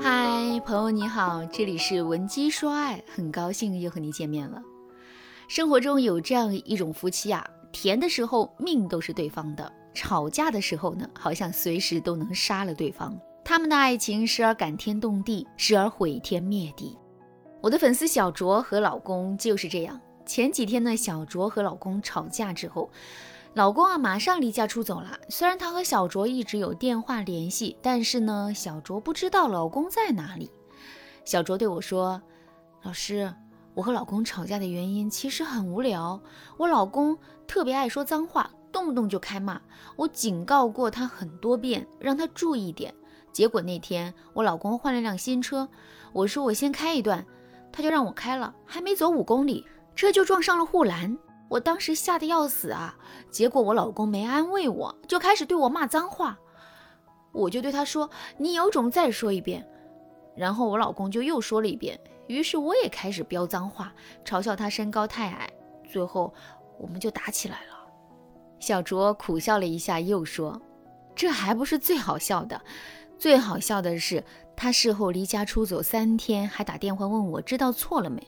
嗨，朋友你好，这里是文姬说爱，很高兴又和你见面了。生活中有这样一种夫妻啊，甜的时候命都是对方的，吵架的时候呢，好像随时都能杀了对方。他们的爱情时而感天动地，时而毁天灭地。我的粉丝小卓和老公就是这样。前几天呢，小卓和老公吵架之后。老公啊，马上离家出走了。虽然他和小卓一直有电话联系，但是呢，小卓不知道老公在哪里。小卓对我说：“老师，我和老公吵架的原因其实很无聊。我老公特别爱说脏话，动不动就开骂。我警告过他很多遍，让他注意点。结果那天我老公换了辆新车，我说我先开一段，他就让我开了，还没走五公里，车就撞上了护栏。”我当时吓得要死啊！结果我老公没安慰我，就开始对我骂脏话。我就对他说：“你有种再说一遍。”然后我老公就又说了一遍。于是我也开始飙脏话，嘲笑他身高太矮。最后我们就打起来了。小卓苦笑了一下，又说：“这还不是最好笑的，最好笑的是他事后离家出走三天，还打电话问我知道错了没。”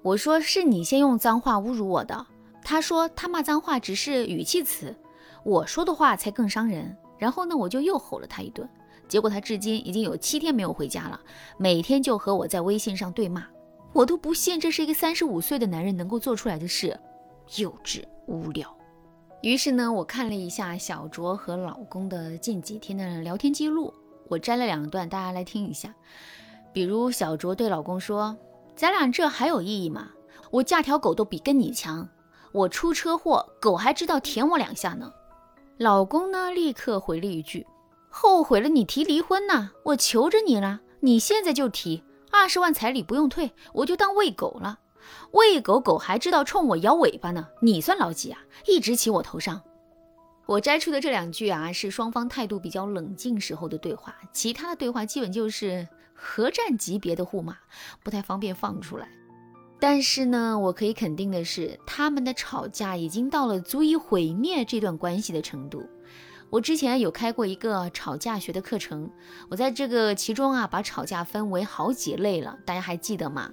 我说是你先用脏话侮辱我的，他说他骂脏话只是语气词，我说的话才更伤人。然后呢，我就又吼了他一顿，结果他至今已经有七天没有回家了，每天就和我在微信上对骂，我都不信这是一个三十五岁的男人能够做出来的事，幼稚无聊。于是呢，我看了一下小卓和老公的近几天的聊天记录，我摘了两段，大家来听一下。比如小卓对老公说。咱俩这还有意义吗？我嫁条狗都比跟你强。我出车祸，狗还知道舔我两下呢。老公呢，立刻回了一句：“后悔了，你提离婚呢？我求着你了，你现在就提，二十万彩礼不用退，我就当喂狗了。喂狗狗还知道冲我摇尾巴呢，你算老几啊？一直骑我头上。”我摘出的这两句啊，是双方态度比较冷静时候的对话，其他的对话基本就是。核战级别的互骂不太方便放出来，但是呢，我可以肯定的是，他们的吵架已经到了足以毁灭这段关系的程度。我之前有开过一个吵架学的课程，我在这个其中啊，把吵架分为好几类了，大家还记得吗？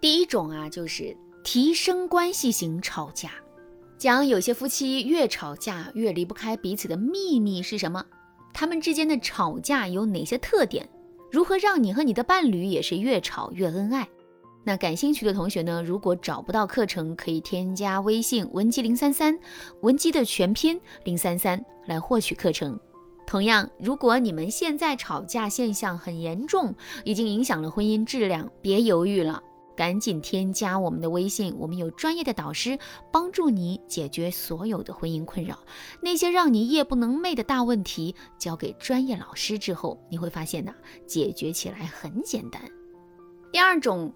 第一种啊，就是提升关系型吵架，讲有些夫妻越吵架越离不开彼此的秘密是什么？他们之间的吵架有哪些特点？如何让你和你的伴侣也是越吵越恩爱？那感兴趣的同学呢？如果找不到课程，可以添加微信文姬零三三，文姬的全拼零三三来获取课程。同样，如果你们现在吵架现象很严重，已经影响了婚姻质量，别犹豫了。赶紧添加我们的微信，我们有专业的导师帮助你解决所有的婚姻困扰。那些让你夜不能寐的大问题，交给专业老师之后，你会发现呐，解决起来很简单。第二种，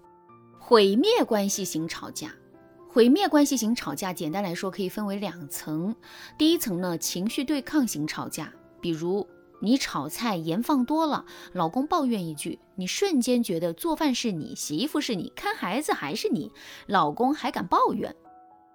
毁灭关系型吵架。毁灭关系型吵架，简单来说可以分为两层。第一层呢，情绪对抗型吵架，比如。你炒菜盐放多了，老公抱怨一句，你瞬间觉得做饭是你，洗衣服是你，看孩子还是你，老公还敢抱怨，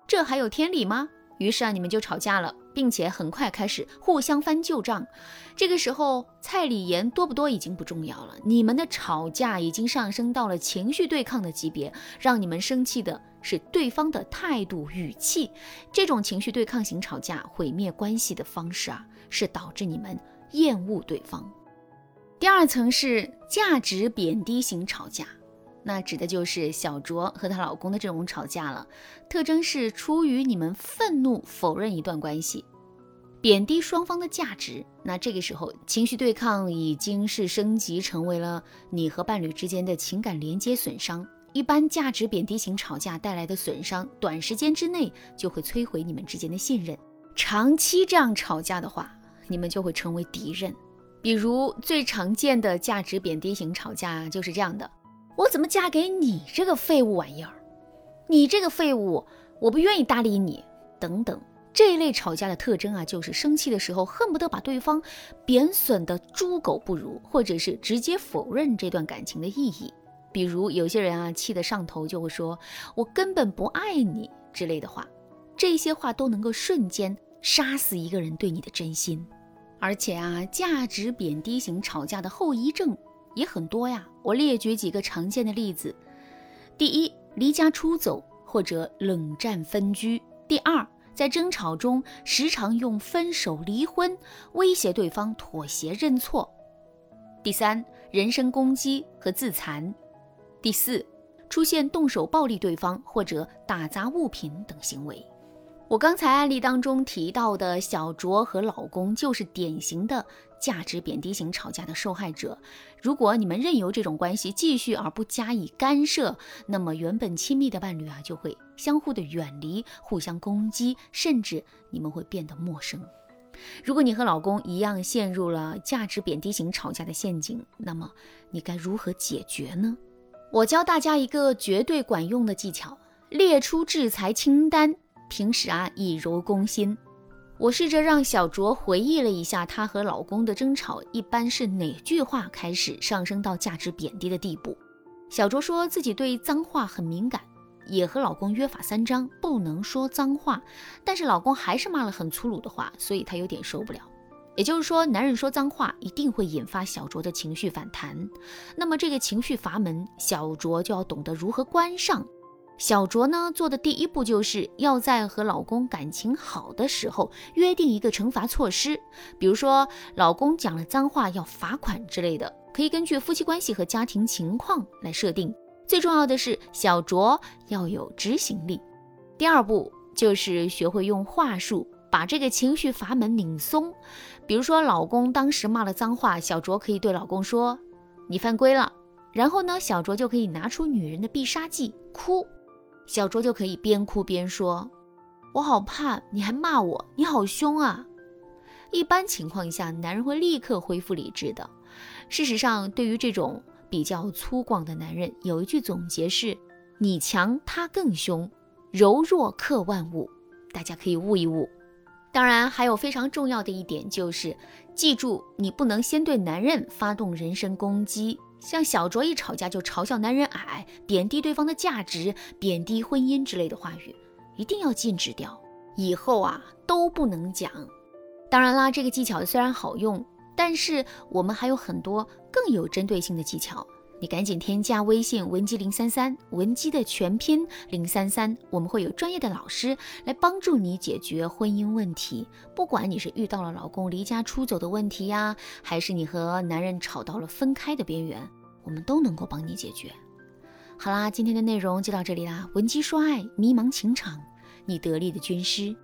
这还有天理吗？于是啊，你们就吵架了，并且很快开始互相翻旧账。这个时候，菜里盐多不多已经不重要了，你们的吵架已经上升到了情绪对抗的级别。让你们生气的是对方的态度语气。这种情绪对抗型吵架毁灭关系的方式啊，是导致你们。厌恶对方。第二层是价值贬低型吵架，那指的就是小卓和她老公的这种吵架了。特征是出于你们愤怒否认一段关系，贬低双方的价值。那这个时候情绪对抗已经是升级成为了你和伴侣之间的情感连接损伤。一般价值贬低型吵架带来的损伤，短时间之内就会摧毁你们之间的信任。长期这样吵架的话。你们就会成为敌人。比如最常见的价值贬低型吵架就是这样的：我怎么嫁给你这个废物玩意儿？你这个废物，我不愿意搭理你。等等，这一类吵架的特征啊，就是生气的时候恨不得把对方贬损的猪狗不如，或者是直接否认这段感情的意义。比如有些人啊，气得上头就会说“我根本不爱你”之类的话，这些话都能够瞬间杀死一个人对你的真心。而且啊，价值贬低型吵架的后遗症也很多呀。我列举几个常见的例子：第一，离家出走或者冷战分居；第二，在争吵中时常用分手、离婚威胁对方妥协认错；第三，人身攻击和自残；第四，出现动手暴力对方或者打砸物品等行为。我刚才案例当中提到的小卓和老公就是典型的价值贬低型吵架的受害者。如果你们任由这种关系继续而不加以干涉，那么原本亲密的伴侣啊就会相互的远离，互相攻击，甚至你们会变得陌生。如果你和老公一样陷入了价值贬低型吵架的陷阱，那么你该如何解决呢？我教大家一个绝对管用的技巧：列出制裁清单。平时啊，以柔攻心。我试着让小卓回忆了一下，她和老公的争吵一般是哪句话开始上升到价值贬低的地步？小卓说自己对脏话很敏感，也和老公约法三章，不能说脏话。但是老公还是骂了很粗鲁的话，所以她有点受不了。也就是说，男人说脏话一定会引发小卓的情绪反弹。那么这个情绪阀门，小卓就要懂得如何关上。小卓呢做的第一步就是要在和老公感情好的时候约定一个惩罚措施，比如说老公讲了脏话要罚款之类的，可以根据夫妻关系和家庭情况来设定。最重要的是小卓要有执行力。第二步就是学会用话术把这个情绪阀门拧松，比如说老公当时骂了脏话，小卓可以对老公说：“你犯规了。”然后呢，小卓就可以拿出女人的必杀技哭。小卓就可以边哭边说：“我好怕，你还骂我，你好凶啊！”一般情况下，男人会立刻恢复理智的。事实上，对于这种比较粗犷的男人，有一句总结是：“你强，他更凶，柔弱克万物。”大家可以悟一悟。当然，还有非常重要的一点就是，记住，你不能先对男人发动人身攻击。像小卓一吵架就嘲笑男人矮，贬低对方的价值，贬低婚姻之类的话语，一定要禁止掉，以后啊都不能讲。当然啦，这个技巧虽然好用，但是我们还有很多更有针对性的技巧。你赶紧添加微信文姬零三三，文姬的全拼零三三，我们会有专业的老师来帮助你解决婚姻问题。不管你是遇到了老公离家出走的问题呀，还是你和男人吵到了分开的边缘，我们都能够帮你解决。好啦，今天的内容就到这里啦，文姬说爱，迷茫情场，你得力的军师。